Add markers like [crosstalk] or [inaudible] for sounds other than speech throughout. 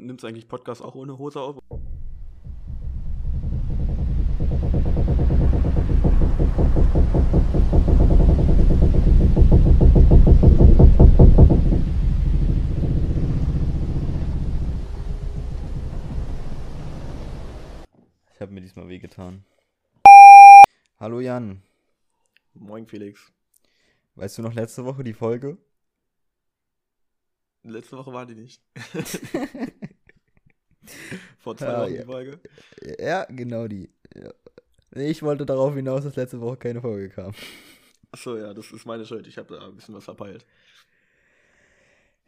Nimmst du eigentlich Podcast auch ohne Hose auf? Ich habe mir diesmal wehgetan. Hallo Jan, Moin Felix. weißt du noch letzte Woche die Folge? Letzte Woche war die nicht. [laughs] [laughs] Vor zwei Ah, Wochen ja. die Folge. Ja, genau die. Ja. Ich wollte darauf hinaus, dass letzte Woche keine Folge kam. Achso, ja, das ist meine Schuld. Ich habe da ein bisschen was verpeilt.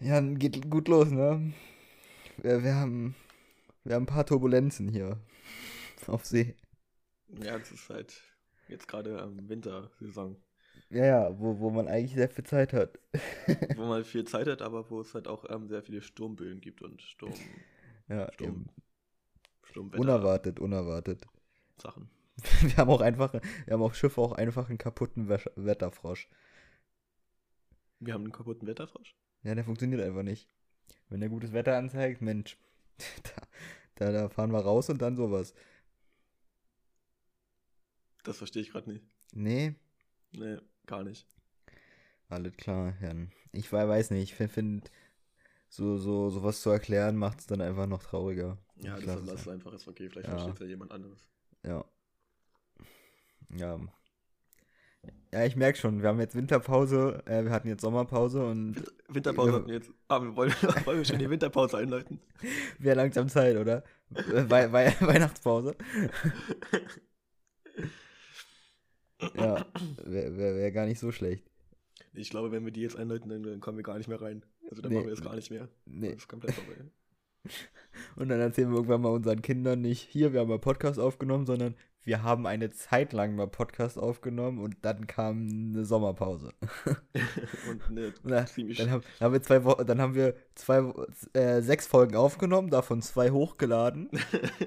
Jan, geht gut los, ne? Wir, wir, haben, wir haben ein paar Turbulenzen hier auf See. Ja, das ist halt jetzt gerade ähm, Wintersaison, Ja, ja, wo, wo man eigentlich sehr viel Zeit hat. wo man viel Zeit hat, aber wo es halt auch ähm, sehr viele Sturmböen gibt und Sturm, Ja, Sturm, eben. Sturmwetter unerwartet, unerwartet. Sachen. [laughs] Wir haben auch einfach, wir haben auf Schiffe auch einfach einen kaputten Wäsch- Wetterfrosch. Wir haben einen kaputten Wetterfrosch. Ja, der funktioniert einfach nicht. Wenn der gutes Wetter anzeigt, Mensch, [laughs] da, da, da fahren wir raus und dann sowas. Das verstehe ich gerade nicht. Nee, Nee, gar nicht. alles klar, Jan. Ich wei- weiß nicht, ich finde, find, so, so, sowas zu erklären macht es dann einfach noch trauriger. Ja, das lass es einfach, ist okay. Vielleicht Ja. versteht es ja jemand anderes. Ja. Ja. Ja, ich merke schon, wir haben jetzt Winterpause, äh, wir hatten jetzt Sommerpause und Winter- Winterpause hatten wir jetzt. Ah, wir wollen, [laughs] wollen wir schon die Winterpause einläuten? [laughs] wäre langsam Zeit, oder? Äh, Wei Wei [laughs] Weihnachtspause. Ja, wäre wär, wär gar nicht so schlecht. Ich glaube, wenn wir die jetzt einläuten, dann, kommen wir gar nicht mehr rein. Also dann Nee. machen wir das gar nicht mehr. Nee. Das ist komplett vorbei. [laughs] Und dann erzählen wir irgendwann mal unseren Kindern nicht, hier, wir haben mal Podcast aufgenommen, sondern wir haben eine Zeit lang mal Podcast aufgenommen und dann kam eine Sommerpause. [laughs] Und eine [laughs] Na, ziemlich. Dann haben, dann haben wir zwei dann haben wir zwei äh, sechs Folgen aufgenommen, davon zwei hochgeladen.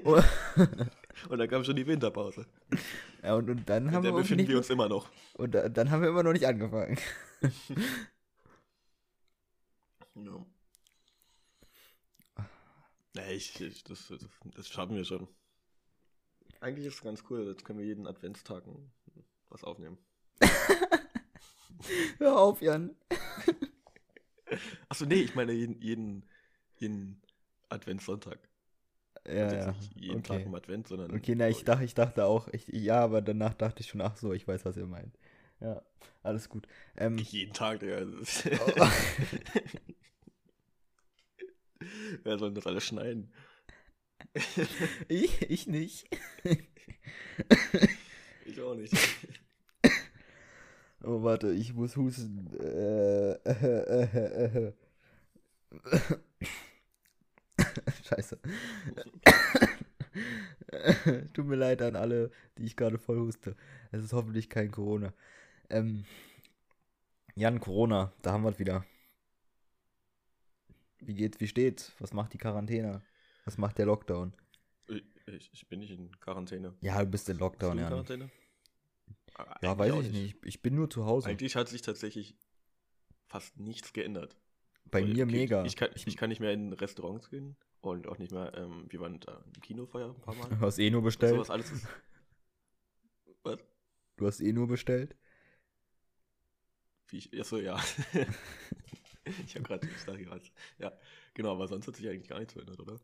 und, und dann kam schon die Winterpause. Ja, und, und dann haben wir der befinden nicht, wir uns immer noch. und da, dann haben wir immer noch nicht angefangen. [laughs] Ja. Nee, ich, ich, das, das, das schaffen wir schon. Eigentlich ist es ganz cool, jetzt können wir jeden Adventstag was aufnehmen. [laughs] Hör auf, Jan. [laughs] Achso, nee, ich meine jeden, jeden, jeden Adventssonntag. Ja, Also ja. nicht jeden Tag Okay. im Advent, sondern. Okay, na, ich dachte, ich dachte auch, ich, ja, aber danach dachte ich schon, ach so, ich weiß, was ihr meint. Ja, alles gut. Ähm, Nicht jeden Tag, Digga. [laughs] Wer soll denn das alles schneiden? ich, ich nicht. Ich auch nicht. Oh, warte, ich muss husten. Äh, äh, äh, äh. Scheiße. [coughs] Tut mir leid an alle, die ich gerade voll huste. Es ist hoffentlich kein Corona. Ähm, Jan, Corona, da haben wir es wieder. Wie geht's, wie steht's? Was macht die Quarantäne? Was macht der Lockdown? Ich, ich bin nicht in Quarantäne. Ja, du bist in Bist Lockdown, in Jan. Quarantäne? Ja, eigentlich weiß ich nicht. Ich bin nur zu Hause. Eigentlich hat sich tatsächlich fast nichts geändert. Bei Weil mir mega. Ich kann, ich kann nicht mehr in Restaurants gehen und auch nicht mehr, ähm, wir waren da im Kino vorher ein paar Mal. Du hast eh nur bestellt. sowas alles ist. Was? Du hast eh nur bestellt. Wie ich, achso, ja. [laughs] ich habe gerade, gerade, ja, genau, aber sonst hat sich eigentlich gar nichts verändert, oder?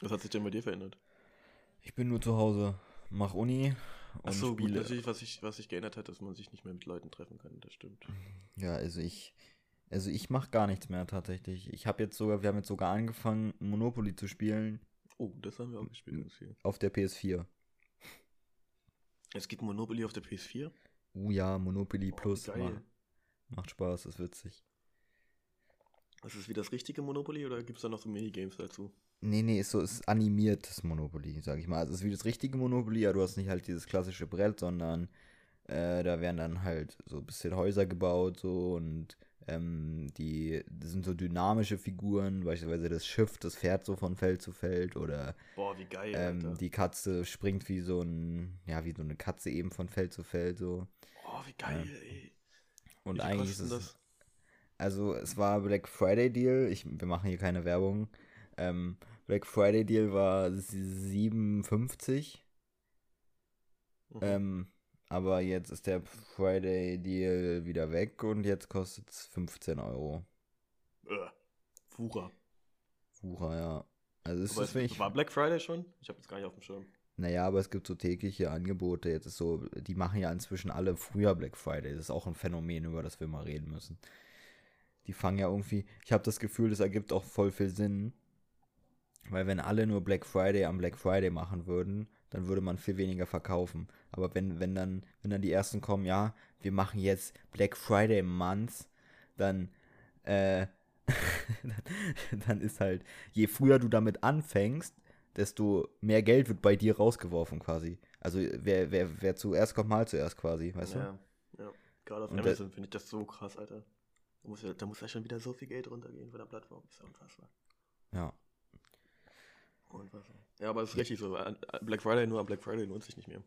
Was hat sich denn bei dir verändert? Ich bin nur zu Hause, mach Uni und gut, spiele. natürlich, was sich was sich geändert hat, dass man sich nicht mehr mit Leuten treffen kann, das stimmt. Ja, also ich, also ich mach gar nichts mehr tatsächlich. Ich habe jetzt sogar, wir haben jetzt sogar angefangen, Monopoly zu spielen Oh, das haben wir auch gespielt. Auf der PS4. Es gibt Monopoly auf der PS4. Uh ja, Monopoly Oh, Plus. geil. Macht, macht Spaß, ist witzig. Ist es wie das richtige Monopoly oder gibt es da noch so Minigames dazu? Nee, nee, ist so ist animiertes Monopoly, sag ich mal. Also es ist wie das richtige Monopoly, ja, du hast nicht halt dieses klassische Brett, sondern äh, da werden dann halt so ein bisschen Häuser gebaut, so und ähm, die das sind so dynamische Figuren, beispielsweise das Schiff, das fährt so von Feld zu Feld oder Boah, wie geil, ähm, die Katze springt wie so ein, ja, wie so eine Katze eben von Feld zu Feld so. oh, wie geil, Ja. ey. Und eigentlich ist es, also es war Black Friday Deal. Ich, wir machen hier keine Werbung. Ähm, Black Friday Deal war 57. Mhm. Ähm, aber jetzt ist der Friday Deal wieder weg und jetzt kostet es 15 Euro. Äh, Wucher. Wucher, ja. Also ist das es war Black Friday schon? Ich habe das gar nicht auf dem Schirm. Naja, aber es gibt so tägliche Angebote. Jetzt ist so, die machen ja inzwischen alle früher Black Friday. Das ist auch ein Phänomen, über das wir mal reden müssen. Die fangen ja irgendwie, ich habe das Gefühl, das ergibt auch voll viel Sinn. Weil wenn alle nur Black Friday am Black Friday machen würden, dann würde man viel weniger verkaufen. Aber wenn, wenn dann, wenn dann die ersten kommen, ja, wir machen jetzt Black Friday Month, dann, äh, [laughs] dann ist halt, je früher du damit anfängst, desto mehr Geld wird bei dir rausgeworfen quasi. Also wer, wer, wer zuerst kommt, mal zuerst quasi, weißt ja, du? Ja, gerade auf Und Amazon finde ich das so krass, Alter. Da muss, ja, da muss ja schon wieder so viel Geld runtergehen von der Plattform. Das ist ja unfassbar. Ja. Unfassbar. Ja, aber es ist richtig so. Black Friday nur am Black Friday lohnt sich nicht mehr.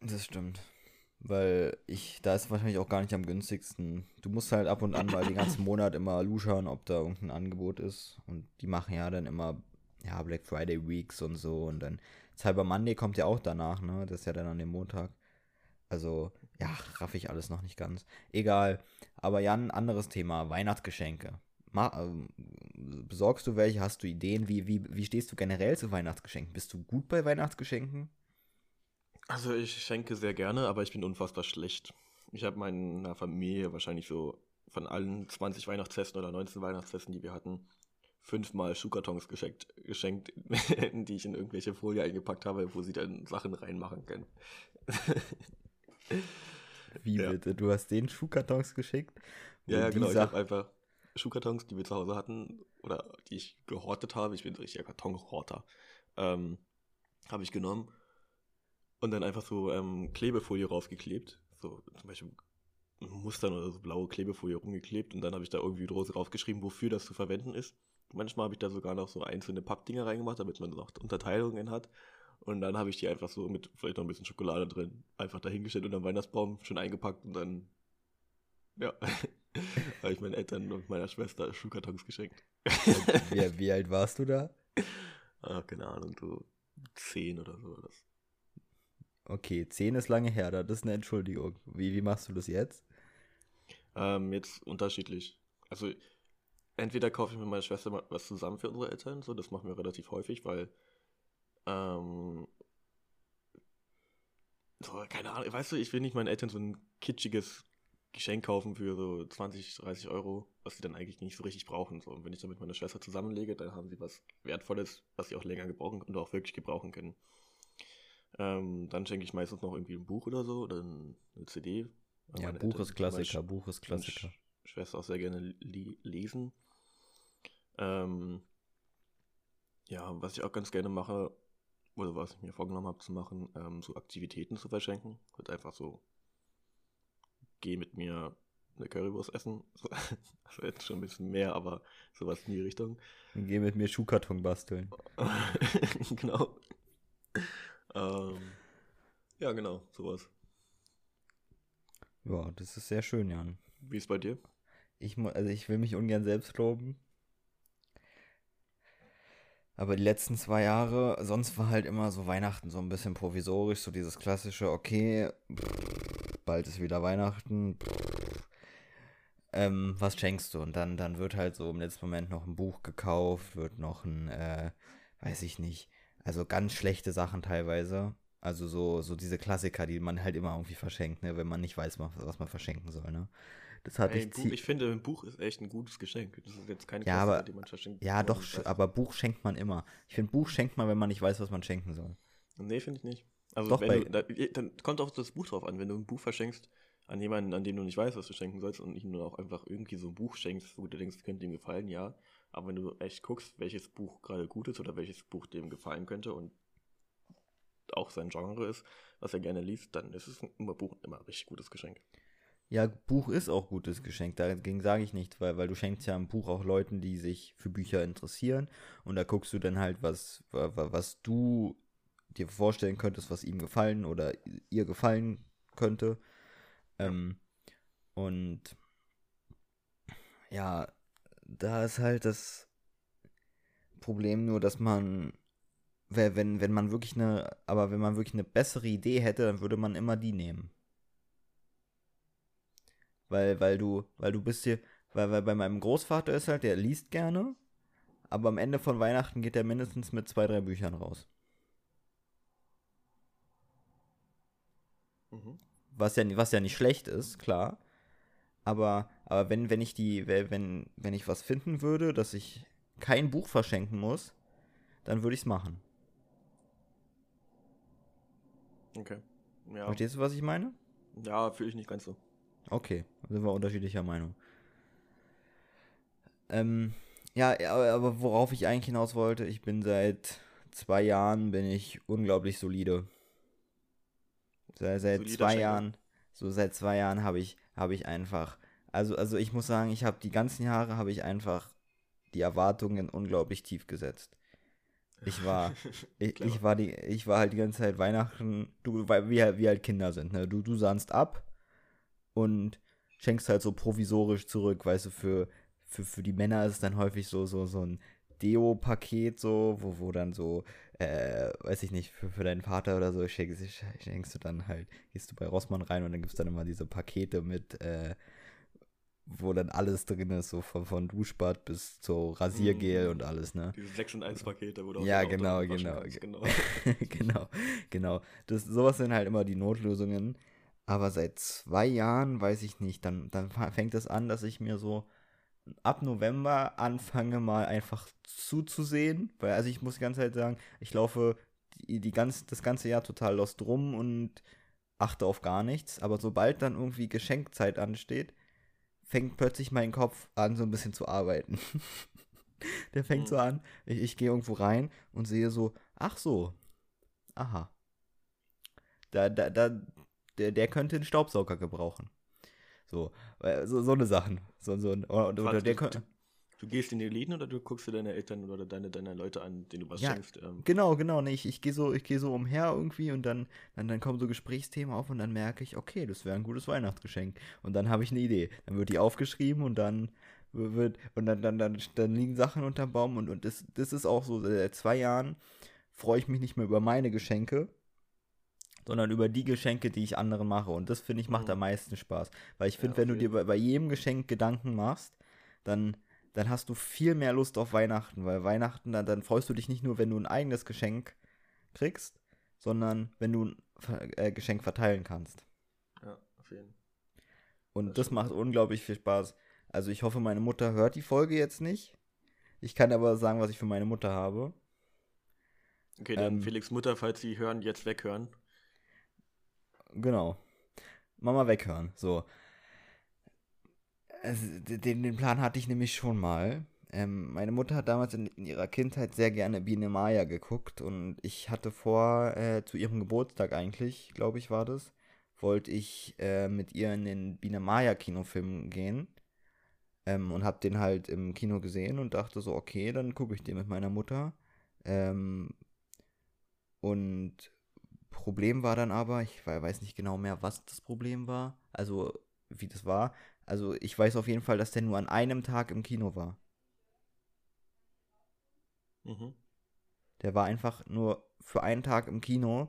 Das stimmt. Weil ich, da ist wahrscheinlich auch gar nicht am günstigsten. Du musst halt ab und an mal den ganzen Monat immer luschern, ob da irgendein Angebot ist. Und die machen ja dann immer, ja, Black Friday Weeks und so. Und dann Cyber Monday kommt ja auch danach, ne? Das ist ja dann an dem Montag. Also, ja, raff ich alles noch nicht ganz. Egal. Aber ja, ein anderes Thema. Weihnachtsgeschenke. Ma äh, besorgst du welche? Hast du Ideen? Wie, wie, wie stehst du generell zu Weihnachtsgeschenken? Bist du gut bei Weihnachtsgeschenken? Also ich schenke sehr gerne, aber ich bin unfassbar schlecht. Ich habe meiner Familie wahrscheinlich so von allen 20 Weihnachtsfesten oder 19 Weihnachtsfesten, die wir hatten, fünfmal Schuhkartons geschenkt, geschenkt [laughs] die ich in irgendwelche Folie eingepackt habe, wo sie dann Sachen reinmachen können. Wie [laughs] ja. bitte? Du hast den Schuhkartons geschickt? Ja, ja genau. Ich habe einfach Schuhkartons, die wir zu Hause hatten oder die ich gehortet habe. Ich bin ein richtiger Kartonhorter. Ähm, habe ich genommen und dann einfach so ähm, Klebefolie raufgeklebt. So zum Beispiel Mustern oder so blaue Klebefolie rumgeklebt und dann habe ich da irgendwie draufgeschrieben, wofür das zu verwenden ist. Manchmal habe ich da sogar noch so einzelne Pappdinger reingemacht, damit man noch Unterteilungen hat. Und dann habe ich die einfach so mit vielleicht noch ein bisschen Schokolade drin einfach dahingestellt und am Weihnachtsbaum schon eingepackt und dann, ja, [laughs] [laughs] habe ich meinen Eltern und meiner Schwester Schuhkartons geschenkt. [laughs] wie, wie alt warst du da? Ach, keine Ahnung, so zehn oder so. Das. Okay, zehn ist lange her, das ist eine Entschuldigung. Wie, wie machst du das jetzt? Ähm, jetzt unterschiedlich. Also entweder kaufe ich mit meiner Schwester mal was zusammen für unsere Eltern, so das machen wir relativ häufig, weil ähm, so, keine Ahnung, weißt du, ich will nicht meinen Eltern so ein kitschiges Geschenk kaufen für so 20, 30 Euro, was sie dann eigentlich nicht so richtig brauchen. So, und wenn ich dann mit meiner Schwester zusammenlege, dann haben sie was Wertvolles, was sie auch länger gebrauchen und auch wirklich gebrauchen können. Ähm, dann schenke ich meistens noch irgendwie ein Buch oder so oder eine CD. Ja, Buch Eltern, ist Klassiker, Buch ist Klassiker. Sch Schwester auch sehr gerne lesen. Ähm, ja, was ich auch ganz gerne mache, oder was ich mir vorgenommen habe zu machen, ähm, so Aktivitäten zu verschenken. Halt einfach so, geh mit mir eine Currywurst essen. [laughs] also jetzt schon ein bisschen mehr, aber sowas in die Richtung. Geh mit mir Schuhkarton basteln. [laughs] genau. Ähm, ja, genau, sowas. Ja, das ist sehr schön, Jan. Wie ist bei dir? Ich, also ich will mich ungern selbst loben, aber die letzten zwei Jahre, sonst war halt immer so Weihnachten so ein bisschen provisorisch, so dieses klassische, okay, bald ist wieder Weihnachten, ähm, was schenkst du? Und dann, dann wird halt so im letzten Moment noch ein Buch gekauft, wird noch ein, äh, weiß ich nicht, also ganz schlechte Sachen teilweise. Also so, so diese Klassiker, die man halt immer irgendwie verschenkt, ne, wenn man nicht weiß, was man verschenken soll, ne. Das hatte Ey, ich, Buch, ich finde, ein Buch ist echt ein gutes Geschenk. Das ist jetzt keine ja, Klasse, aber, die man verschenkt. Ja, doch, aber Buch schenkt man immer. Ich finde, Buch schenkt man, wenn man nicht weiß, was man schenken soll. Nee, finde ich nicht. Also, doch, wenn du, da, dann kommt auch das Buch drauf an. Wenn du ein Buch verschenkst an jemanden, an dem du nicht weißt, was du schenken sollst und ihm nur auch einfach irgendwie so ein Buch schenkst, wo du denkst, könnte ihm gefallen, ja. Aber wenn du echt guckst, welches Buch gerade gut ist oder welches Buch dem gefallen könnte und auch sein Genre ist, was er gerne liest, dann ist es ein Buch immer ein richtig gutes Geschenk. Ja, Buch ist auch gutes Geschenk, dagegen sage ich nichts, weil, weil du schenkst ja ein Buch auch Leuten, die sich für Bücher interessieren und da guckst du dann halt, was, was du dir vorstellen könntest, was ihm gefallen oder ihr gefallen könnte. Ähm, und Ja, da ist halt das Problem nur, dass man, wenn, wenn man wirklich eine, aber wenn man wirklich eine bessere Idee hätte, dann würde man immer die nehmen. Weil, weil du, weil du bist hier, weil, weil bei meinem Großvater ist halt, der liest gerne, aber am Ende von Weihnachten geht er mindestens mit zwei, drei Büchern raus. Mhm. Was ja, was ja nicht schlecht ist, klar. Aber, aber wenn, wenn ich die, wenn, wenn ich was finden würde, dass ich kein Buch verschenken muss, dann würde ich es machen. Okay. Ja. Verstehst du, was ich meine? Ja, fühle ich nicht ganz so. Okay, sind wir unterschiedlicher Meinung. Ähm, ja, aber, aber worauf ich eigentlich hinaus wollte, ich bin seit zwei Jahren bin ich unglaublich solide. Seit, seit zwei. Jahren, so seit zwei Jahren habe ich, habe ich einfach, also, also ich muss sagen, ich habe die ganzen Jahre habe ich einfach die Erwartungen unglaublich tief gesetzt. Ich war, [laughs] ich, ich, war die, ich war halt die ganze Zeit Weihnachten, du, weil wir, wir halt Kinder sind, ne? Du, du sahnst ab und schenkst halt so provisorisch zurück, weißt du, für, für, für die Männer ist es dann häufig so, so, so ein Deo-Paket, so, wo, wo dann so, äh, weiß ich nicht, für, für deinen Vater oder so schenkst, schenkst du dann halt, gehst du bei Rossmann rein und dann gibt es dann immer diese Pakete mit, äh, wo dann alles drin ist, so von, von Duschbad bis zu Rasiergel mm. und alles, ne? Diese 6 in 1 Pakete, wo du Ja, genau, genau. Genau. [laughs] genau, genau. Das, sowas sind halt immer die Notlösungen. Aber seit zwei Jahren, weiß ich nicht, dann, dann fängt es an, dass ich mir so ab November anfange mal einfach zuzusehen. Weil, also ich muss die ganze Zeit sagen, ich laufe die, die ganz, das ganze Jahr total lost rum und achte auf gar nichts. Aber sobald dann irgendwie Geschenkzeit ansteht, fängt plötzlich mein Kopf an, so ein bisschen zu arbeiten. [laughs] Der fängt mhm. so an, ich, ich gehe irgendwo rein und sehe so, ach so, aha. Da, da, da, der, der könnte einen Staubsauger gebrauchen. So, äh, so, so eine Sachen. So, so, oder, oder der du, du, gehst in die Läden oder du guckst dir deine Eltern oder deine, deine Leute an, denen du was ja, schenkst? Ähm. Genau, genau. Nee, ich, ich gehe so, geh so umher irgendwie und dann, dann, dann kommen so Gesprächsthemen auf und dann merke ich, okay, das wäre ein gutes Weihnachtsgeschenk. Und dann habe ich eine Idee. Dann wird die aufgeschrieben und dann wird, und dann, dann, dann, dann liegen Sachen unterm Baum und, und das, das ist auch so, seit zwei Jahren freue ich mich nicht mehr über meine Geschenke, sondern über die Geschenke, die ich anderen mache. Und das finde ich macht mhm. am meisten Spaß. Weil ich finde, ja, wenn du dir bei, bei, jedem Geschenk Gedanken machst, dann, dann hast du viel mehr Lust auf Weihnachten. Weil Weihnachten, dann, dann freust du dich nicht nur, wenn du ein eigenes Geschenk kriegst, sondern wenn du ein äh, Geschenk verteilen kannst. Ja, auf jeden Fall. Und das, das macht unglaublich viel Spaß. Also ich hoffe, meine Mutter hört die Folge jetzt nicht. Ich kann aber sagen, was ich für meine Mutter habe. Okay, dann ähm, Felix Mutter, falls Sie hören, jetzt weghören. Genau. Mama weghören. So. Also, den, den Plan hatte ich nämlich schon mal. Ähm, meine Mutter hat damals in, in, ihrer Kindheit sehr gerne Biene Maya geguckt und ich hatte vor, äh, zu ihrem Geburtstag eigentlich, glaube ich, war das, wollte ich äh, mit ihr in den Biene Maya Kinofilm gehen ähm, und habe den halt im Kino gesehen und dachte so, okay, dann gucke ich den mit meiner Mutter. Ähm, und Problem war dann aber, ich weiß nicht genau mehr, was das Problem war, also wie das war. Also ich weiß auf jeden Fall, dass der nur an einem Tag im Kino war. Mhm. Der war einfach nur für einen Tag im Kino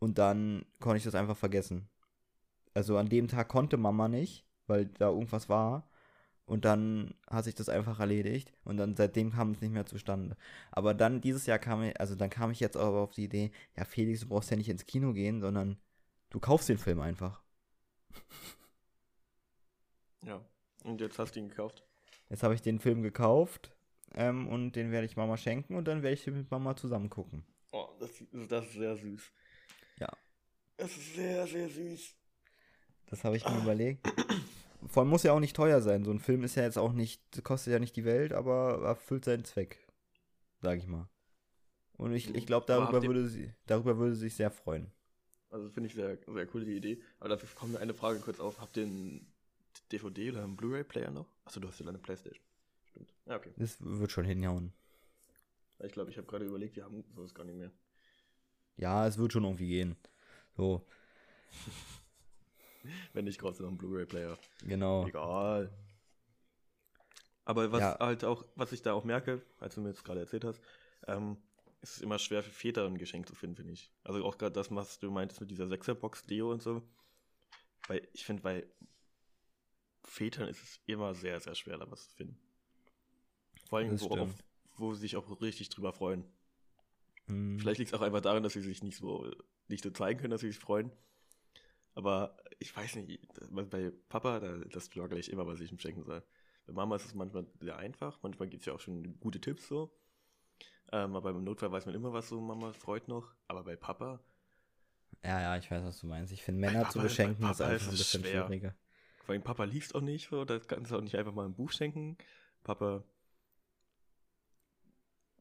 und dann konnte ich das einfach vergessen. Also an dem Tag konnte Mama nicht, weil da irgendwas war. Und dann hat sich das einfach erledigt und dann seitdem kam es nicht mehr zustande. Aber dann dieses Jahr kam ich, also dann kam ich jetzt aber auf die Idee, ja Felix, du brauchst ja nicht ins Kino gehen, sondern du kaufst den Film einfach. [laughs] Ja, und jetzt hast du ihn gekauft. Jetzt habe ich den Film gekauft ähm, und den werde ich Mama schenken und dann werde ich mit Mama zusammen gucken. Oh, das, das ist sehr süß. Ja. Das ist sehr, sehr süß. Das habe ich mir überlegt. [coughs] Vor allem muss ja auch nicht teuer sein. So ein Film ist ja jetzt auch nicht, kostet ja nicht die Welt, aber erfüllt seinen Zweck. Sag ich mal. Und ich, ich glaube, darüber würde sie, darüber würde sie sich sehr freuen. Also finde ich sehr, sehr cool die Idee. Aber dafür kommt mir eine Frage kurz auf. Habt ihr einen DVD oder einen Blu-ray-Player noch? Achso, du hast ja deine Playstation. Stimmt. Ja, okay. Das wird schon hinhauen. Ich glaube, ich habe gerade überlegt, wir haben sowas gar nicht mehr. Ja, es wird schon irgendwie gehen. So. [laughs] Wenn nicht, kaufst du noch einen Blu-ray-Player. Genau. Egal. Aber was Ja. halt auch, was ich da auch merke, als du mir jetzt gerade erzählt hast, ähm, es ist immer schwer für Väter ein Geschenk zu finden, finde ich. Also auch gerade das, was du meintest mit dieser Sechserbox Deo und so. Weil ich finde, bei Vätern ist es immer sehr, sehr schwer, da was zu finden. Vor allem, worauf, stimmt. wo sie sich auch richtig drüber freuen. Hm. Vielleicht liegt es auch einfach daran, dass sie sich nicht so, nicht so zeigen können, dass sie sich freuen. Aber ich weiß nicht, bei Papa, da, das struggle ich immer, was ich ihm schenken soll. Bei Mama ist es manchmal sehr einfach, manchmal gibt es ja auch schon gute Tipps so. Ähm, aber im Notfall weiß man immer, was so Mama freut noch. Aber bei Papa, Ja, ja, ich weiß, was du meinst. Ich finde, Männer Papa- zu beschenken ist einfach ist ein bisschen schwer. schwieriger. vor allem Papa liest auch nicht so, da kannst du auch nicht einfach mal ein Buch schenken. Papa,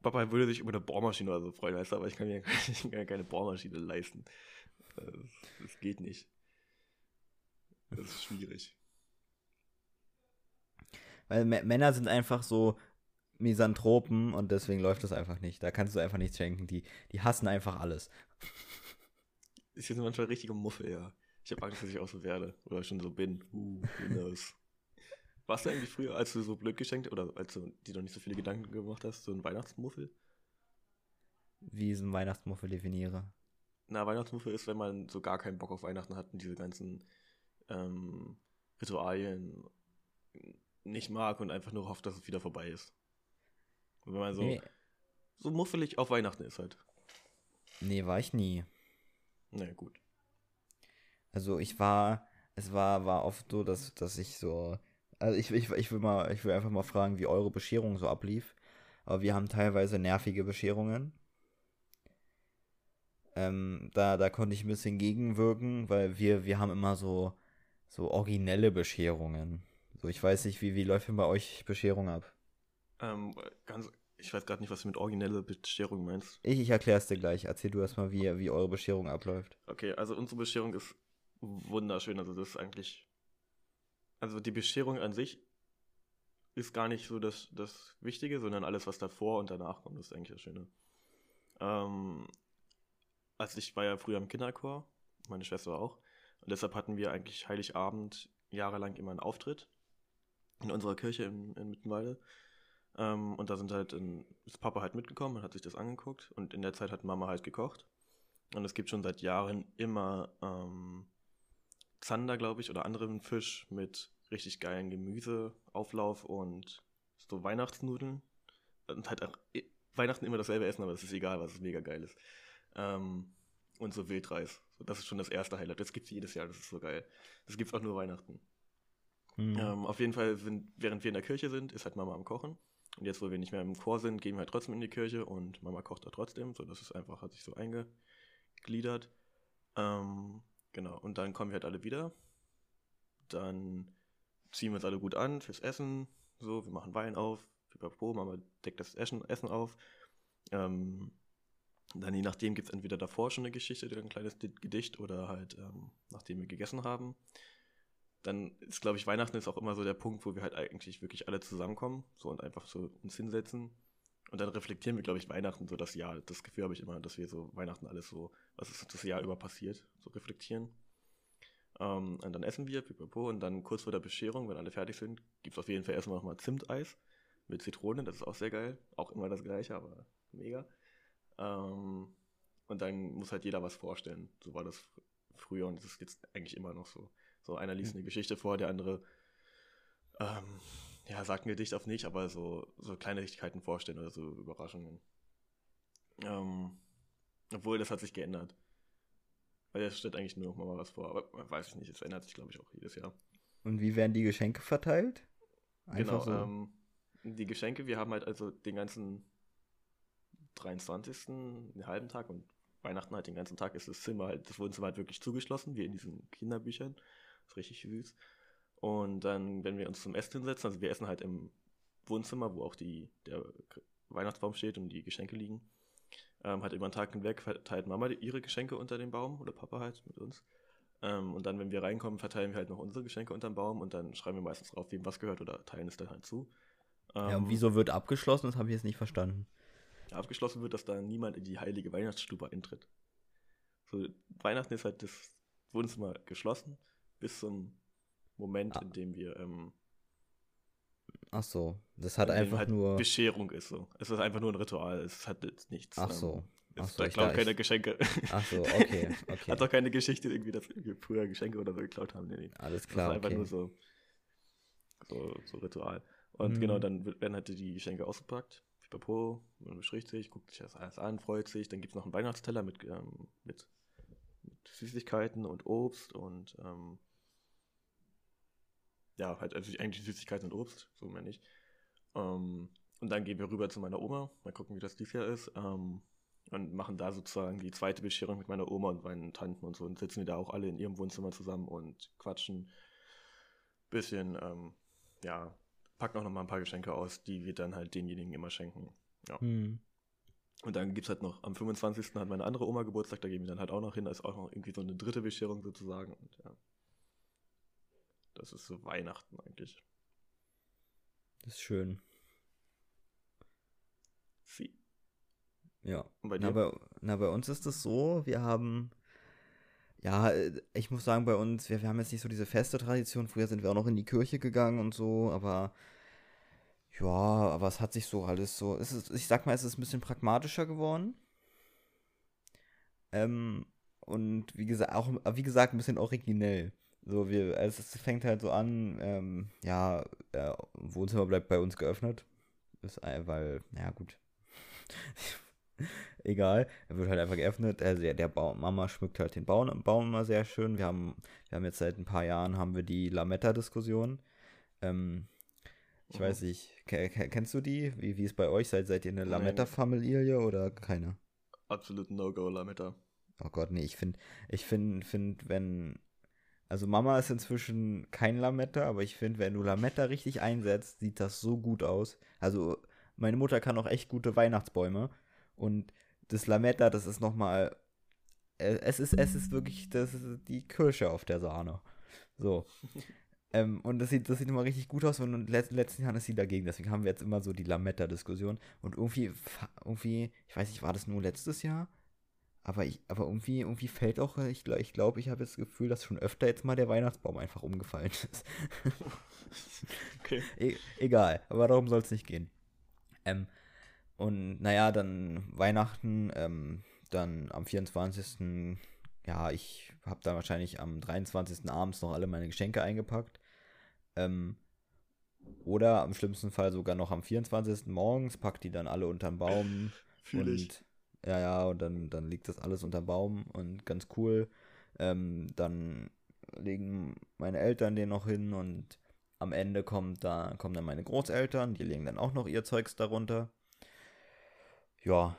Papa würde sich über eine Bohrmaschine oder so freuen, weißt du, aber ich kann mir [laughs] mir keine Bohrmaschine leisten. Das, das geht nicht. Das ist schwierig. Weil Mä- Männer sind einfach so Misanthropen und deswegen läuft das einfach nicht. Da kannst du einfach nichts schenken. Die, die hassen einfach alles. Ich bin manchmal richtige Muffel, ja. Ich habe Angst, dass ich auch so werde. Oder schon so bin. Uh, knows. Warst du eigentlich früher, als du so blöd geschenkt oder als du dir noch nicht so viele Gedanken gemacht hast, so ein Weihnachtsmuffel? Wie ich einen Weihnachtsmuffel definiere. Na, Weihnachtsmuffel ist, wenn man so gar keinen Bock auf Weihnachten hat und diese ganzen ähm, Ritualien nicht mag und einfach nur hofft, dass es wieder vorbei ist. Und wenn man so, Nee, so muffelig auf Weihnachten ist halt. nee, war ich nie. Na ja, gut. Also ich war, es war, war oft so, dass, dass ich so, also ich, ich, ich will mal, ich will einfach mal fragen, wie eure Bescherung so ablief. Aber wir haben teilweise nervige Bescherungen. Ähm, da, da konnte ich ein bisschen gegenwirken, weil wir, wir haben immer so, so originelle Bescherungen. So, ich weiß nicht, wie, wie läuft denn bei euch Bescherung ab? Ähm, ganz, ich weiß gerade nicht, was du mit originelle Bescherung meinst. Ich, ich erkläre es dir gleich. Erzähl du erstmal, wie, wie eure Bescherung abläuft. Okay, also unsere Bescherung ist wunderschön. Also das ist eigentlich. Also die Bescherung an sich ist gar nicht so das, das Wichtige, sondern alles, was davor und danach kommt, ist eigentlich das Schöne. Ähm, also ich war ja früher im Kinderchor, meine Schwester auch. Deshalb hatten wir eigentlich Heiligabend jahrelang immer einen Auftritt in unserer Kirche in, in Mittenwalde. Ähm, und da sind halt in, ist Papa halt mitgekommen und hat sich das angeguckt. Und in der Zeit hat Mama halt gekocht. Und es gibt schon seit Jahren immer ähm, Zander, glaube ich, oder anderen Fisch mit richtig geilen Gemüseauflauf und so Weihnachtsnudeln. Und halt auch i- Weihnachten immer dasselbe essen, aber es ist egal, was es mega geil ist. Ähm, und so Wildreis. So, das ist schon das erste Highlight. Das gibt's jedes Jahr, das ist so geil. Das gibt's auch nur Weihnachten. Hm. Ähm, auf jeden Fall, sind, während wir in der Kirche sind, ist halt Mama am Kochen. Und jetzt, wo wir nicht mehr im Chor sind, gehen wir halt trotzdem in die Kirche und Mama kocht da trotzdem. So, das ist einfach, hat sich so eingegliedert. Ähm, genau, und dann kommen wir halt alle wieder. Dann ziehen wir uns alle gut an fürs Essen. So, wir machen Wein auf. Pipapo, Mama deckt das Essen, Essen auf. Ähm, dann je nachdem gibt es entweder davor schon eine Geschichte, ein kleines Di- Gedicht oder halt ähm, nachdem wir gegessen haben. Dann ist, glaube ich, Weihnachten ist auch immer so der Punkt, wo wir halt eigentlich wirklich alle zusammenkommen so und einfach so uns hinsetzen. Und dann reflektieren wir, glaube ich, Weihnachten so das Jahr. Das Gefühl habe ich immer, dass wir so Weihnachten alles so, was ist das Jahr über passiert, so reflektieren. Ähm, und dann essen wir, pipapo, und dann kurz vor der Bescherung, wenn alle fertig sind, gibt es auf jeden Fall erstmal nochmal Zimteis mit Zitrone, das ist auch sehr geil. Auch immer das gleiche, aber mega. Ähm, und dann muss halt jeder was vorstellen. So war das fr- früher und das ist jetzt eigentlich immer noch so. So einer liest eine Geschichte vor, der andere ähm, ja, sagt ein Gedicht auf nicht, aber so, so Kleinigkeiten vorstellen oder so Überraschungen. Ähm, obwohl, das hat sich geändert. Weil es steht eigentlich nur noch mal was vor, aber weiß es nicht, es ändert sich, glaube ich, auch jedes Jahr. Und wie werden die Geschenke verteilt? genau, so. ähm, die Geschenke, wir haben halt also den ganzen 23. einen halben Tag und Weihnachten halt den ganzen Tag ist das Zimmer halt, das Wohnzimmer halt wirklich zugeschlossen, wie in diesen Kinderbüchern. Das ist richtig süß. Und dann, wenn wir uns zum Essen hinsetzen, also wir essen halt im Wohnzimmer, wo auch die, der Weihnachtsbaum steht und die Geschenke liegen, ähm, halt über den Tag hinweg verteilt Mama ihre Geschenke unter den Baum oder Papa halt mit uns. Ähm, und dann, wenn wir reinkommen, verteilen wir halt noch unsere Geschenke unter den Baum und dann schreiben wir meistens drauf, wem was gehört oder teilen es dann halt zu. ja, und Ähm, wieso wird abgeschlossen? Das habe ich jetzt nicht verstanden. Abgeschlossen wird, dass da niemand in die heilige Weihnachtsstube eintritt. So, Weihnachten ist halt das Wohnzimmer geschlossen bis zum Moment, Ah. in dem wir ähm, Ach so, das hat einfach halt nur. Bescherung ist so. Es ist einfach nur ein Ritual, es hat jetzt nichts. Ach ähm, so. Ach Es so, da- keine ich- Geschenke. Ach so, [laughs] okay, okay. Hat doch keine Geschichte irgendwie, dass wir früher Geschenke oder so geklaut haben. Nee, nee. Alles Das klar, ist einfach okay. nur so, so, so Ritual. Und Mhm. genau, dann wird- werden halt die Geschenke ausgepackt. Pipapo, man bespricht sich, guckt sich das alles an, freut sich. Dann gibt es noch einen Weihnachtsteller mit, ähm, mit, mit Süßigkeiten und Obst und ähm, ja, halt also eigentlich Süßigkeiten und Obst, so meine ich. Ähm, und dann gehen wir rüber zu meiner Oma, mal gucken, wie das dies Jahr ist. Ähm, und machen da sozusagen die zweite Bescherung mit meiner Oma und meinen Tanten und so. Und sitzen wir da auch alle in ihrem Wohnzimmer zusammen und quatschen. Bisschen, ähm, ja, packen auch noch mal ein paar Geschenke aus, die wir dann halt denjenigen immer schenken. Ja. Hm. Und dann gibt es halt noch, am 25. hat meine andere Oma Geburtstag, da gehen wir dann halt auch noch hin. Da ist auch noch irgendwie so eine dritte Bescherung sozusagen. Und ja. Das ist so Weihnachten eigentlich. Das ist schön. Sie. Ja. Und bei Na bei, na, bei uns ist es so, wir haben, ja, äh, ich muss sagen, bei uns, wir, wir haben jetzt nicht so diese feste Tradition. Früher sind wir auch noch in die Kirche gegangen und so, aber ja, aber es hat sich so alles so, ist, ich sag mal, es ist ein bisschen pragmatischer geworden. Ähm, und wie gesagt, auch, wie gesagt, ein bisschen originell. So, wir, also es fängt halt so an, ähm, ja, äh, Wohnzimmer bleibt bei uns geöffnet. Ist, weil, ja gut. [laughs] Egal, er wird halt einfach geöffnet. Also der, der Baum, Mama schmückt halt den Baum, Baum immer sehr schön. Wir haben, wir haben jetzt seit ein paar Jahren haben wir die Lametta-Diskussion. Ähm, ich Mhm. weiß nicht, ke- ke- kennst du die? Wie, wie ist bei euch? Seid, seid ihr eine. Lametta-Familie oder keine? Absolut No-Go, Lametta. Oh Gott, nee, ich finde, ich finde, find, wenn, also Mama ist inzwischen kein Lametta, aber ich finde, wenn du Lametta richtig einsetzt, sieht das so gut aus. Also, meine Mutter kann auch echt gute Weihnachtsbäume und das Lametta, das ist nochmal, es ist, es ist wirklich, das ist die Kirsche auf der Sahne. So. [laughs] ähm, und das sieht, das sieht immer richtig gut aus und in den letzten, Jahren ist sie dagegen. Deswegen haben wir jetzt immer so die Lametta-Diskussion. Und irgendwie, irgendwie, ich weiß nicht, war das nur letztes Jahr? Aber ich, aber irgendwie, irgendwie fällt auch, ich glaube, ich, glaub, ich habe jetzt das Gefühl, dass schon öfter jetzt mal der Weihnachtsbaum einfach umgefallen ist. [laughs] Okay. [laughs] e egal, aber darum soll es nicht gehen. Ähm, und naja, dann Weihnachten, ähm, dann am 24. Ja, ich habe dann wahrscheinlich am 23. abends noch alle meine Geschenke eingepackt. Ähm, oder am schlimmsten Fall sogar noch am 24. morgens, packt die dann alle unterm Baum. [laughs] Fühle ich. Und ja, ja, und dann, dann liegt das alles unterm Baum und ganz cool. Ähm, dann legen meine Eltern den noch hin und am Ende kommt da, kommen dann meine Großeltern, die legen dann auch noch ihr Zeugs darunter. Ja.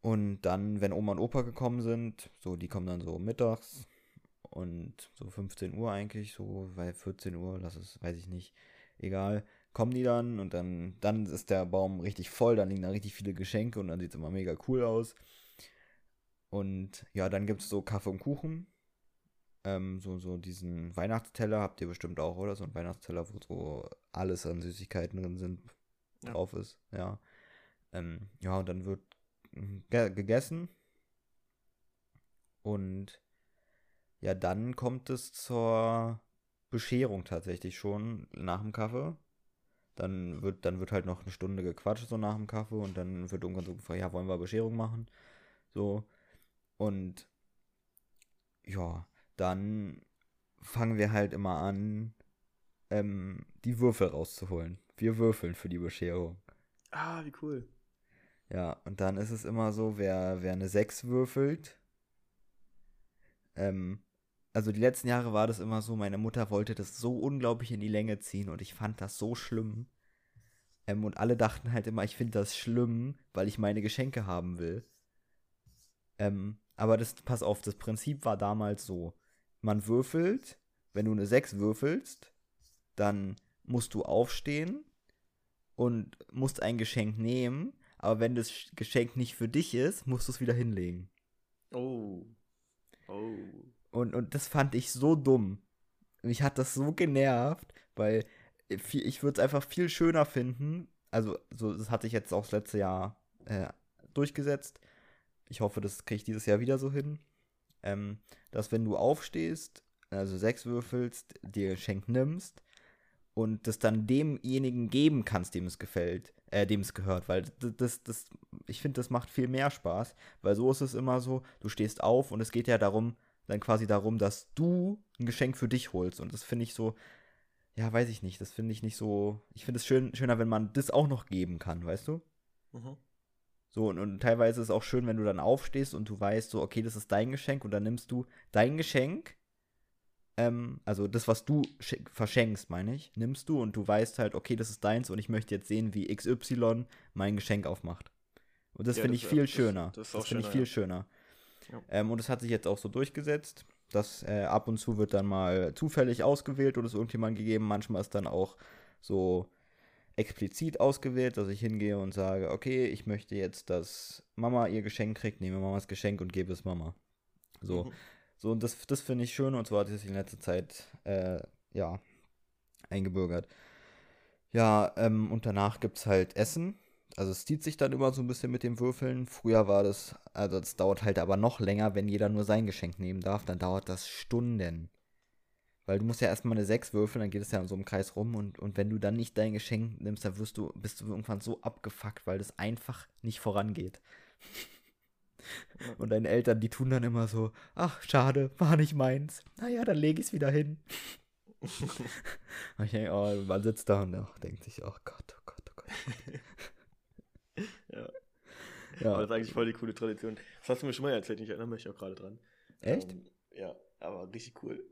Und dann, wenn Oma und Opa gekommen sind, so, die kommen dann so mittags und so 15 Uhr eigentlich, so, weil 14 Uhr, das ist, weiß ich nicht, egal, kommen die dann und dann, dann ist der Baum richtig voll, dann liegen da richtig viele Geschenke und dann sieht es immer mega cool aus. Und ja, dann gibt es so Kaffee und Kuchen. Ähm, so, so diesen Weihnachtsteller habt ihr bestimmt auch, oder? So ein Weihnachtsteller, wo so alles an Süßigkeiten drin sind, Ja. drauf ist, ja. Ähm, ja, und dann wird mm, ge gegessen. Und ja, dann kommt es zur Bescherung tatsächlich schon nach dem Kaffee. Dann wird, dann wird halt noch eine Stunde gequatscht, so nach dem Kaffee, und dann wird irgendwann so gefragt, ja, wollen wir Bescherung machen? So. Und ja, dann fangen wir halt immer an, ähm, die Würfel rauszuholen. Wir würfeln für die Bescherung. Ah, wie cool. Ja, und dann ist es immer so, wer, wer eine 6 würfelt. Ähm, also die letzten Jahre war das immer so, meine Mutter wollte das so unglaublich in die Länge ziehen und ich fand das so schlimm. Ähm, und alle dachten halt immer, ich finde das schlimm, weil ich meine Geschenke haben will. Ähm, aber das, pass auf, das Prinzip war damals so. Man würfelt, wenn du eine 6 würfelst, dann musst du aufstehen und musst ein Geschenk nehmen, aber wenn das Sch- Geschenk nicht für dich ist, musst du es wieder hinlegen. Oh. Oh. Und, und das fand ich so dumm. Mich hat das so genervt, weil ich würde es einfach viel schöner finden. Also, so, das hatte ich jetzt auch das letzte Jahr äh, durchgesetzt. Ich hoffe, das kriege ich dieses Jahr wieder so hin. Ähm, dass wenn du aufstehst, also sechs würfelst, dir Geschenk nimmst und das dann demjenigen geben kannst, dem es gefällt, äh, dem es gehört, weil das, das, ich finde, das macht viel mehr Spaß, weil so ist es immer so, du stehst auf und es geht ja darum, dann quasi darum, dass du ein Geschenk für dich holst und das finde ich so, ja, weiß ich nicht, das finde ich nicht so, ich finde es schön, schöner, wenn man das auch noch geben kann, weißt du? Mhm. So, und, und teilweise ist es auch schön, wenn du dann aufstehst und du weißt, so, okay, das ist dein Geschenk und dann nimmst du dein Geschenk ähm, also das, was du verschenkst, meine ich, nimmst du und du weißt halt, okay, das ist deins und ich möchte jetzt sehen, wie XY mein Geschenk aufmacht. Und das ja, finde ich viel das, schöner. Das, das finde ich viel ja. schöner. Ja. Ähm, und es hat sich jetzt auch so durchgesetzt, dass äh, ab und zu wird dann mal zufällig ausgewählt oder es irgendjemand gegeben. Manchmal ist dann auch so explizit ausgewählt, dass ich hingehe und sage, okay, ich möchte jetzt, dass Mama ihr Geschenk kriegt, nehme Mamas Geschenk und gebe es Mama. So. Mhm. So, und das, das finde ich schön und zwar hat es sich in letzter Zeit, äh, ja, eingebürgert. Ja, ähm, und danach gibt es halt Essen. Also es zieht sich dann immer so ein bisschen mit dem Würfeln. Früher war das, also es dauert halt aber noch länger, wenn jeder nur sein Geschenk nehmen darf, dann dauert das Stunden. Weil du musst ja erstmal eine 6 würfeln, dann geht es ja in so einem Kreis rum und, und wenn du dann nicht dein Geschenk nimmst, dann wirst du, bist du irgendwann so abgefuckt, weil das einfach nicht vorangeht. [laughs] Und deine Eltern, die tun dann immer so, ach, schade, war nicht meins. Naja, dann lege ich es wieder hin. [laughs] und ich denke, oh, man sitzt da und ach, denkt sich, oh Gott, oh Gott, oh Gott. [laughs] ja. ja. Das ist eigentlich voll die coole Tradition. Das hast du mir schon mal erzählt, ich erinnere mich auch gerade dran. Echt? Ähm, ja, aber richtig cool.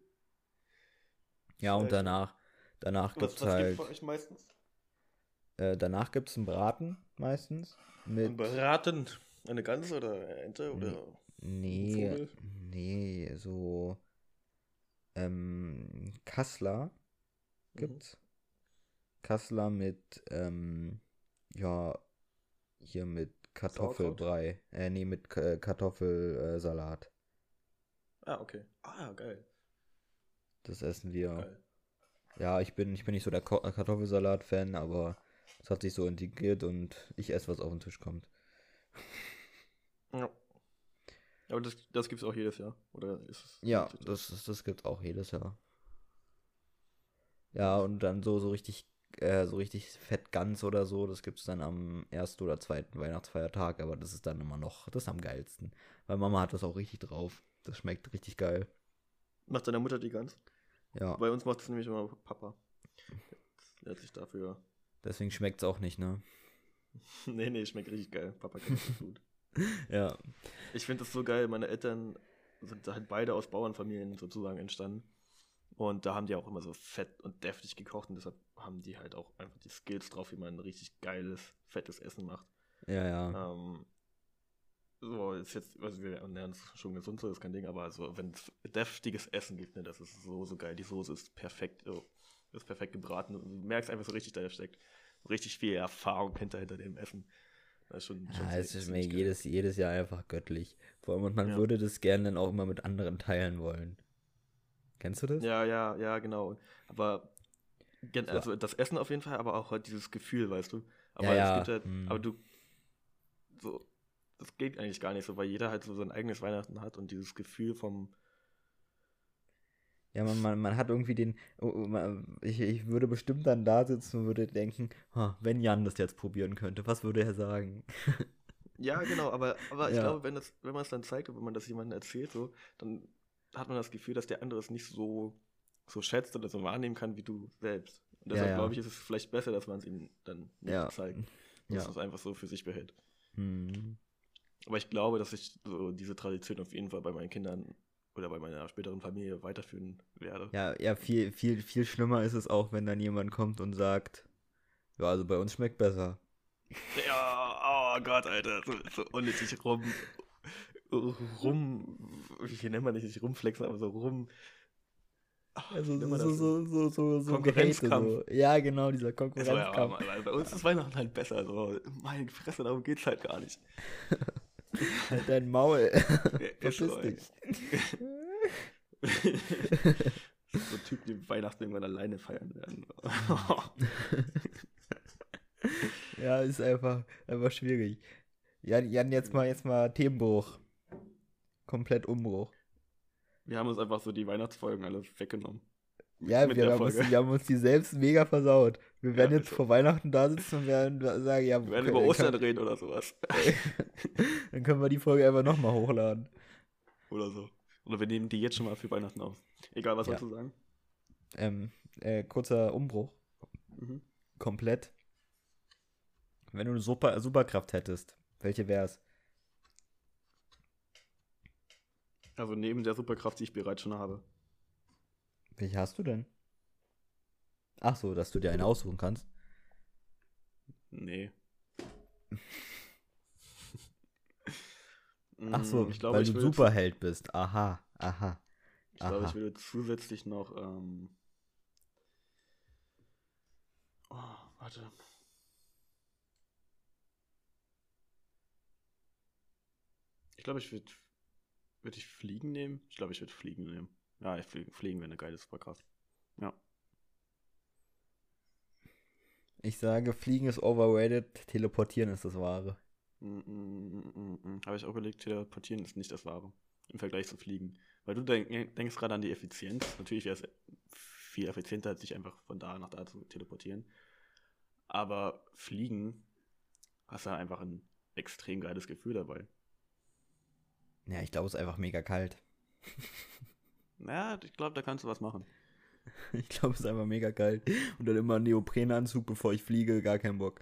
Ja, und danach, danach gibt es halt. Was euch meistens? Äh, danach gibt es einen Braten meistens. Mit ein Braten? Eine Gans oder Ente oder nee, Vogel? Nee, so ähm, Kassler gibt's. Mhm. Kassler mit ähm, ja hier mit Kartoffelbrei. Äh, nee, mit Kartoffelsalat. ah, okay. Ah, geil. Das essen wir. Geil. Ja, ich bin, ich bin nicht so der Kartoffelsalat-Fan, aber es hat sich so integriert und ich esse, was auf den Tisch kommt. Ja. Aber das, das gibt es auch jedes Jahr, oder ist es? Ja, das, das, das gibt es auch jedes Jahr. Ja, und dann so, so richtig, äh, so richtig fett ganz oder so, das gibt es dann am ersten oder zweiten Weihnachtsfeiertag, aber das ist dann immer noch, das am geilsten. Weil Mama hat das auch richtig drauf. Das schmeckt richtig geil. Macht deine Mutter die Gans? Ja. Bei uns macht es nämlich immer Papa. Der hat sich dafür. Deswegen schmeckt es auch nicht, ne? [laughs] nee, nee, schmeckt richtig geil. Papa kann das [laughs] gut. [laughs] ja. Ich finde das so geil. Meine Eltern sind halt beide aus Bauernfamilien sozusagen entstanden. Und da haben die auch immer so fett und deftig gekocht und deshalb haben die halt auch einfach die Skills drauf, wie man ein richtig geiles, fettes Essen macht. Ja, ja. Ähm, so, ist jetzt, also wir ernähren uns schon gesund, so ist kein Ding, aber also, wenn es deftiges Essen gibt, ne, das ist so, so geil. Die Soße ist perfekt, oh, ist perfekt gebraten du merkst einfach so richtig, da steckt richtig viel Erfahrung hinter, hinter dem Essen. Das ist schon, schon ja, es ist mir jedes, jedes Jahr einfach göttlich. Vor allem, und man ja. würde das gerne dann auch immer mit anderen teilen wollen. Kennst du das? Ja, ja, ja, genau. Aber also das Essen auf jeden Fall, aber auch halt dieses Gefühl, weißt du. Aber ja, es gibt halt, hm. aber du, so, das geht eigentlich gar nicht so, weil jeder halt so sein eigenes Weihnachten hat und dieses Gefühl vom, ja, man, man, man hat irgendwie den. Oh, oh, ich, ich würde bestimmt dann da sitzen und würde denken, wenn Jan das jetzt probieren könnte, was würde er sagen? [laughs] Ja, genau, aber, aber ich ja. glaube, wenn, das, wenn man es dann zeigt und wenn man das jemandem erzählt, so, dann hat man das Gefühl, dass der andere es nicht so, so schätzt oder so wahrnehmen kann wie du selbst. Und deshalb ja, ja. glaube ich, ist es vielleicht besser, dass man es ihm dann nicht ja. zeigt. Dass ja. es einfach so für sich behält. Hm. Aber ich glaube, dass ich so diese Tradition auf jeden Fall bei meinen Kindern oder bei meiner späteren Familie weiterführen werde. Ja, ja, viel, viel, viel schlimmer ist es auch, wenn dann jemand kommt und sagt, ja, also bei uns schmeckt besser. Ja, oh Gott, Alter, so, so unnötig rum, rum, wie nennt man das nicht rumflexen, aber so rum. Also so, so, so, so, so, so Konkurrenzkampf. So. Ja, genau, dieser Konkurrenzkampf. Ja, bei uns ist Weihnachten halt besser. So. Meine Fresse, darum geht's halt gar nicht. [laughs] Halt dein Maul. [laughs] Verpiss dich. [laughs] so Typen, die Weihnachten irgendwann alleine feiern werden. [laughs] ja, ist einfach, einfach schwierig. Jan, Jan, jetzt mal, jetzt mal Themenbruch. Komplett Umbruch. Wir haben uns einfach so die Weihnachtsfolgen alle weggenommen. Ja, wir haben, uns, wir haben uns die selbst mega versaut. Wir werden Ja, jetzt ist so. vor Weihnachten da sitzen und werden sagen, ja, Wir werden können- über Ostern kann, reden oder sowas. [laughs] dann können wir die Folge einfach nochmal hochladen. oder so. Oder wir nehmen die jetzt schon mal für Weihnachten auf. Egal, was Ja. sollst du sagen? Ähm, äh, kurzer Umbruch. Mhm. Komplett. Wenn du eine Super Superkraft hättest, welche wär's? Also neben der Superkraft, die ich bereits schon habe. Welche hast du denn? Ach so, dass du dir eine aussuchen kannst. Nee. [laughs] Ach so, Mm, ich glaube, weil ich du Superheld bist. Aha, aha. ich, glaube, ich würde zusätzlich noch. Ähm, oh, warte. Ich glaube, ich würde. Würde ich Fliegen nehmen? Ich glaube, ich würde Fliegen nehmen. Ja, fliegen, fliegen wäre eine geile Superkraft. Ja. Ich sage, Fliegen ist overrated, Teleportieren ist das Wahre. Mm, mm, mm, mm, mm. Habe ich auch überlegt, teleportieren ist nicht das Wahre. Im Vergleich zu Fliegen. Weil du denk, denkst gerade an die Effizienz. Natürlich wäre es viel effizienter, sich einfach von da nach da zu teleportieren. Aber Fliegen hast du einfach ein extrem geiles Gefühl dabei. Ja, ich glaube, es ist einfach mega kalt. [laughs] Naja, ich glaube, da kannst du was machen. [laughs] Ich glaube, es ist einfach mega kalt. Und dann immer ein Neoprenanzug, bevor ich fliege, gar keinen Bock.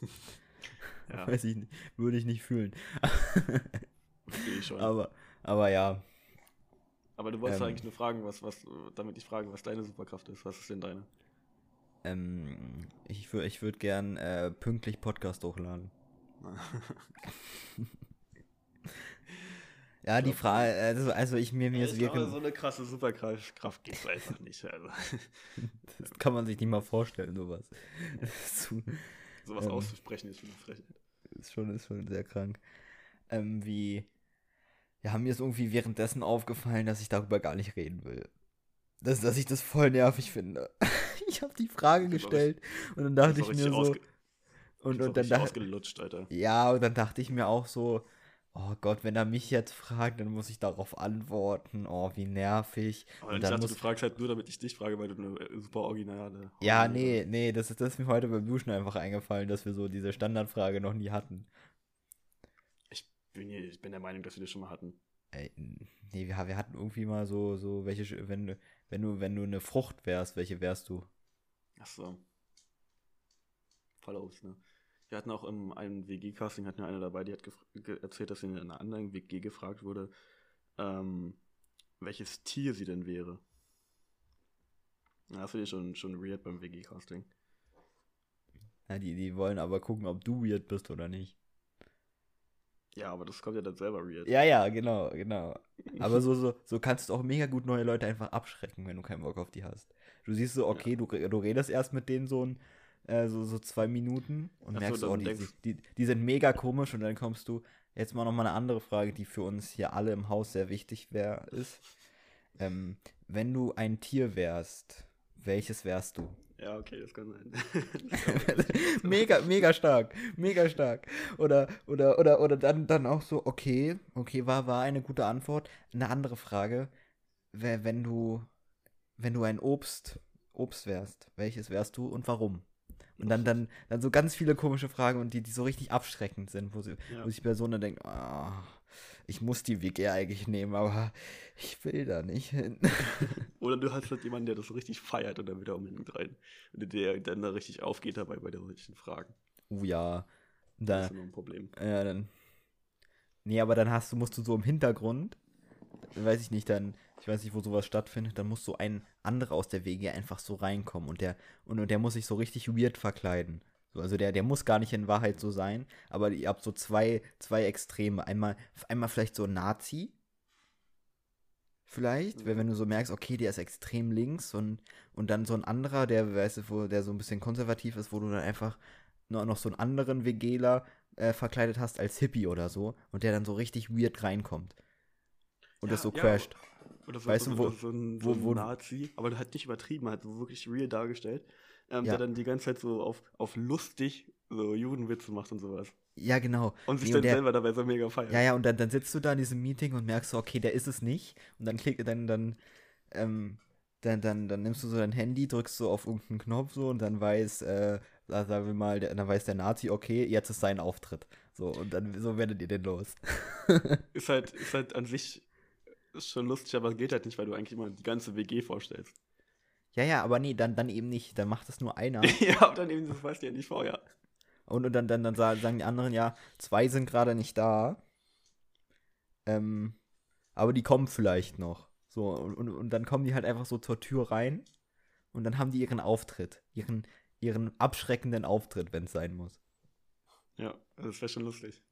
[laughs] Ja, Weiß ich nicht. Würde ich nicht fühlen. verstehe ich schon. aber, aber ja. Aber du wolltest ähm, eigentlich nur fragen, was, was, damit ich frage, was deine Superkraft ist. Was ist denn deine? Ähm, ich ich würde gern äh, pünktlich Podcast hochladen. [laughs] Ja, die Frage, also, also ich mir, mir ich ist wirklich, so eine krasse Superkraft Kraft gibt's einfach nicht. Also. [laughs] das kann man sich nicht mal vorstellen, sowas. Das [laughs] zu- Sowas Ähm. auszusprechen ist schon eine Frechheit. ist schon, ist schon sehr krank. Ähm, wie, ja, mir ist irgendwie währenddessen aufgefallen, dass ich darüber gar nicht reden will. Dass, dass ich das voll nervig finde. [laughs] Ich habe die Frage Das gestellt und dann dachte Das ich mir so, und, das und dann dachte, ausgelutscht, Alter. Ja, und dann dachte ich mir auch so, oh Gott, wenn er mich jetzt fragt, dann muss ich darauf antworten. Oh, wie nervig. Aber und ich dann dachte, muss, du fragst halt nur, damit ich dich frage, weil du eine äh, super originale. ja, nee, nee, das ist, das ist mir heute beim Duschen einfach eingefallen, dass wir so diese Standardfrage noch nie hatten. Ich bin, hier- ich bin der Meinung, dass wir das schon mal hatten. Ey, nee, wir, wir hatten irgendwie mal so, so, welche, wenn du, wenn du, wenn du eine Frucht wärst, welche wärst du? Ach so. Voll aus, ne? Wir hatten auch in einem WG-Casting, hatten wir eine dabei, die hat erzählt, dass sie in einer anderen WG gefragt wurde, ähm, welches Tier sie denn wäre. Ja, das finde ich schon, schon weird beim WG-Casting. Ja, die, die wollen aber gucken, ob du weird bist oder nicht. Ja, aber das kommt ja dann selber weird. Ja, ja, genau, genau. Aber so, so, so kannst du auch mega gut neue Leute einfach abschrecken, wenn du keinen Bock auf die hast. Du siehst so, okay, du, re- du redest erst mit denen so, ein, äh, so, so zwei Minuten und Ach so, merkst, dann oh, die, die, die sind mega komisch und dann kommst du, jetzt mal nochmal eine andere Frage, die für uns hier alle im Haus sehr wichtig wär, ist. Ähm, wenn du ein Tier wärst, welches wärst du? Ja, okay, das kann sein. [laughs] [laughs] mega, mega stark, mega stark. Oder, oder, oder, oder dann, dann auch so, okay, okay, war, war eine gute Antwort. Eine andere Frage, wenn du, wenn du ein Obst, Obst wärst, welches wärst du und warum? Und dann, dann, dann so ganz viele komische Fragen und die, die so richtig abschreckend sind, wo, sie, Ja. wo sich die Person dann denkt, ah, ich muss die WG eigentlich nehmen, aber ich will da nicht hin. [laughs] Oder du hast halt jemanden, der das so richtig feiert und dann wieder unbedingt rein. Und der dann da richtig aufgeht dabei bei den solchen Fragen. Oh ja. Das Da, ist immer ein Problem. Ja, dann. Nee, aber dann hast du, musst du so im Hintergrund, weiß ich nicht, dann, ich weiß nicht, wo sowas stattfindet, dann muss so ein anderer aus der WG einfach so reinkommen und der, und, und der muss sich so richtig weird verkleiden. So, also der, der muss gar nicht in Wahrheit so sein, aber ihr habt so zwei, zwei Extreme. Einmal, einmal vielleicht so ein Nazi. Vielleicht, wenn, wenn du so merkst, okay, der ist extrem links und, und dann so ein anderer, der, weißt du, wo, der so ein bisschen konservativ ist, wo du dann einfach noch, noch so einen anderen WGler äh, verkleidet hast als Hippie oder so und der dann so richtig weird reinkommt. Und das so crasht. Oder so, Weißt so, du, wo- so ein, so ein wo- Nazi, aber der hat nicht übertrieben, hat so wirklich real dargestellt. Ähm, Ja. Der dann die ganze Zeit so auf, auf lustig so Judenwitze macht und sowas. Ja, genau. Und sich Nee, dann der, selber dabei so mega feiert. Ja, ja, und dann, dann sitzt du da in diesem Meeting und merkst so, okay, der ist es nicht. Und dann klickt dann, dann, ähm, dann, dann, dann nimmst du so dein Handy, drückst so auf irgendeinen Knopf so und dann weiß, äh, sagen wir mal, der, dann weiß der Nazi, okay, jetzt ist sein Auftritt. So, und dann, so werdet ihr den los. [laughs] ist halt, ist halt an sich ist schon lustig, aber geht halt nicht, weil du eigentlich immer die ganze WG vorstellst. Ja, ja, aber nee, dann, dann eben nicht. Dann macht das nur einer. [laughs] ja, aber dann eben, das weißt du ja nicht vorher. Und, und dann, dann, dann sagen die anderen, ja, zwei sind gerade nicht da. Ähm, aber die kommen vielleicht noch. So, und, und, und dann kommen die halt einfach so zur Tür rein und dann haben die ihren Auftritt, ihren, ihren abschreckenden Auftritt, wenn es sein muss. Ja, das wäre schon lustig.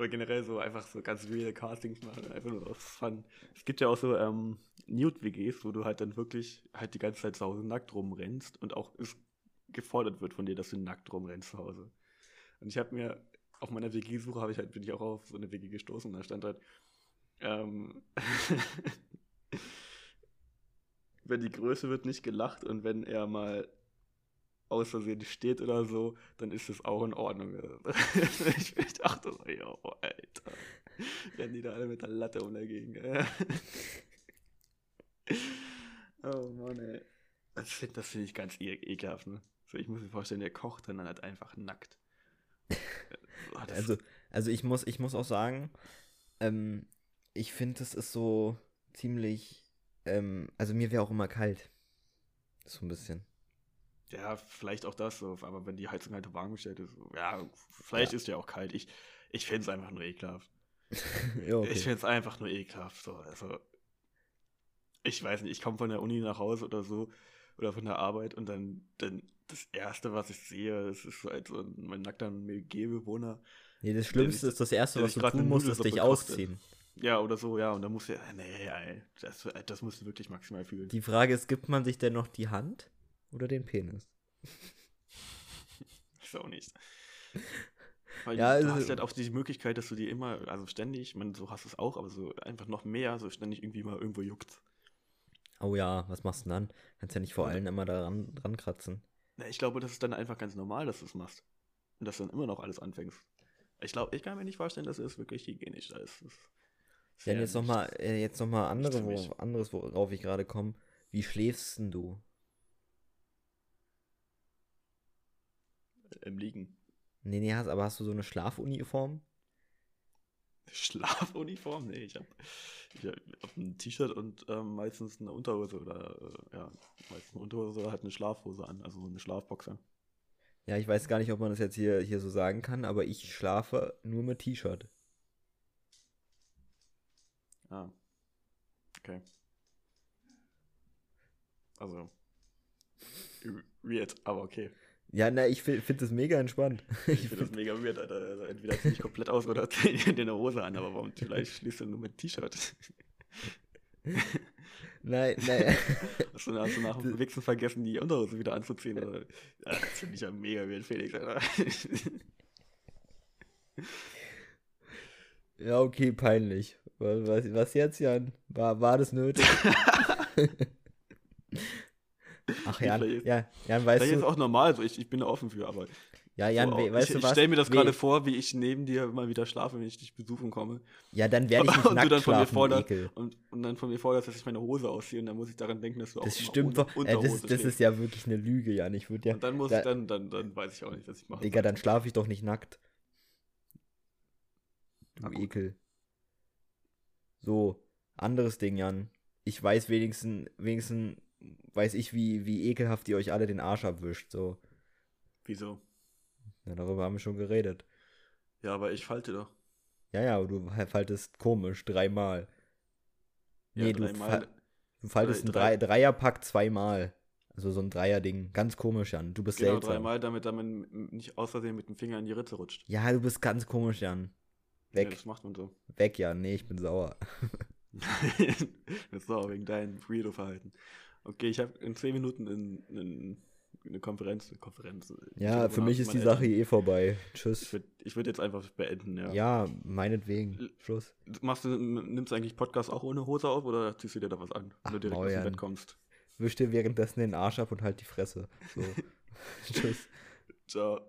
Oder generell so einfach so ganz weirde Castings machen, einfach nur aus Fun. Es gibt ja auch so ähm, Nude-WGs, wo du halt dann wirklich halt die ganze Zeit zu Hause nackt rumrennst und auch es gefordert wird von dir, dass du nackt rumrennst zu Hause. Und ich habe mir auf meiner WG-Suche habe ich halt bin ich auch auf so eine WG gestoßen und da stand halt ähm, [laughs] wenn die Größe wird nicht gelacht und wenn er mal aus Versehen steht oder so, dann ist das auch in Ordnung. [laughs] ich, dachte so, ja, Alter. Rennen die da alle mit der Latte um dagegen. [laughs] oh Mann, ey. Das finde das find ich ganz e ekelhaft, ne? So, ich muss mir vorstellen, der kocht dann halt einfach nackt. [laughs] Oh, also, also ich muss, ich muss auch sagen, ähm, ich finde, es ist so ziemlich, ähm, also mir wäre auch immer kalt. So ein bisschen. Ja, vielleicht auch das, so, aber wenn die Heizung halt warm gestellt ist, ja, vielleicht ja. ist ja auch kalt. Ich, ich finde es einfach nur ekelhaft. [laughs] ja, okay. Ich finde es einfach nur ekelhaft. So. Also, ich weiß nicht, ich komme von der Uni nach Hause oder so, oder von der Arbeit und dann, dann das Erste, was ich sehe, das ist halt so ein, mein nackter MG-Bewohner. Nee, das Schlimmste ist das Erste, was du tun musst, ist dich ausziehen. Ja, oder so, ja, und dann muss ja, nee, ey, das, das musst du wirklich maximal fühlen. Die Frage ist, gibt man sich denn noch die Hand? Oder den Penis. [laughs] ich auch nicht. [laughs] Weil ja, du also, hast halt auch die Möglichkeit, dass du dir immer, also ständig, man, so hast du es auch, aber so einfach noch mehr, so ständig irgendwie mal irgendwo juckt. Oh ja, was machst du denn dann? Kannst ja nicht vor allem immer da ran, dran kratzen. Na, ich glaube, das ist dann einfach ganz normal, dass du es machst. Und dass du dann immer noch alles anfängst. Ich glaube, ich kann mir nicht vorstellen, dass es wirklich hygienisch ist. Ja, jetzt nochmal äh, jetzt noch mal andere, wo, anderes, worauf ich gerade komme. Wie schläfst denn du? Im Liegen. Nee, nee, hast, aber hast du so eine Schlafuniform? Schlafuniform? Nee, ich habe ich hab ein T-Shirt und ähm, meistens eine Unterhose oder äh, ja, meistens eine Unterhose oder halt eine Schlafhose an, also so eine Schlafboxer. Ja, ich weiß gar nicht, ob man das jetzt hier, hier so sagen kann, aber ich schlafe nur mit T-Shirt. Ah. Okay. Also. Weird, aber okay. Ja, na, ich finde find das mega entspannt. [laughs] Ich finde das mega weird, Alter. Also entweder zieh ich komplett aus oder [laughs] zieh dir eine Hose an, aber warum vielleicht schließt du nur mit T-Shirt? [laughs] Nein, nein. Hast du, hast du nach dem Wichsen vergessen, die Unterhose wieder anzuziehen? Oder? Ja, das finde ich ja mega weird, Felix, Alter. Ja, okay, peinlich. Was, was jetzt, Jan? War, war das nötig? Ach, [laughs] Jan, ja, Jan, weißt das du... ist auch normal, also ich, ich bin da offen für, aber... Ja, Jan, so, weißt ich, du was? Ich stelle mir das gerade vor, wie ich neben dir mal wieder schlafe, wenn ich dich besuchen komme. Ja, dann werde ich [laughs] nicht und nackt dann schlafen, von mir forderst, und, und dann von mir forderst, dass ich meine Hose ausziehe und dann muss ich daran denken, dass du das auch stimmt ohne doch. Äh, das, das ist ja wirklich eine Lüge, Jan. Ich würde ja... Und dann muss da, ich, dann, dann, dann weiß ich auch nicht, was ich mache. Digga, dann schlafe ich doch nicht nackt. Du Ach, Ekel. So, anderes Ding, Jan. Ich weiß wenigstens, wenigstens weiß ich, wie, wie ekelhaft ihr euch alle den Arsch abwischt. So. Wieso? Ja, darüber haben wir schon geredet. Ja, aber ich falte doch. Ja, ja, aber du faltest komisch, dreimal. Ja, nee, dreimal. Du, du faltest drei, einen drei, Dreierpack zweimal. Also so ein Dreierding. Ganz komisch, Jan. Du bist genau, seltsam. dreimal, damit man nicht aus Versehen mit dem Finger in die Ritze rutscht. Ja, du bist ganz komisch, Jan. Weg. Ja, das macht man so. Weg, ja. Nee, ich bin sauer. [laughs] bist sauer wegen deinem Weirdo-Verhalten. Okay, ich habe in zehn Minuten in, in, eine Konferenz. Eine Konferenz ja, für mich ist die Sache eh vorbei. Tschüss. Ich würde würd jetzt einfach beenden, ja. Ja, meinetwegen. Schluss. Machst du, nimmst du eigentlich Podcast auch ohne Hose auf oder ziehst du dir da was an, wenn du direkt aus dem Bett kommst? Wisch dir währenddessen den Arsch ab und halt die Fresse. So. [laughs] [laughs] Tschüss. Ciao.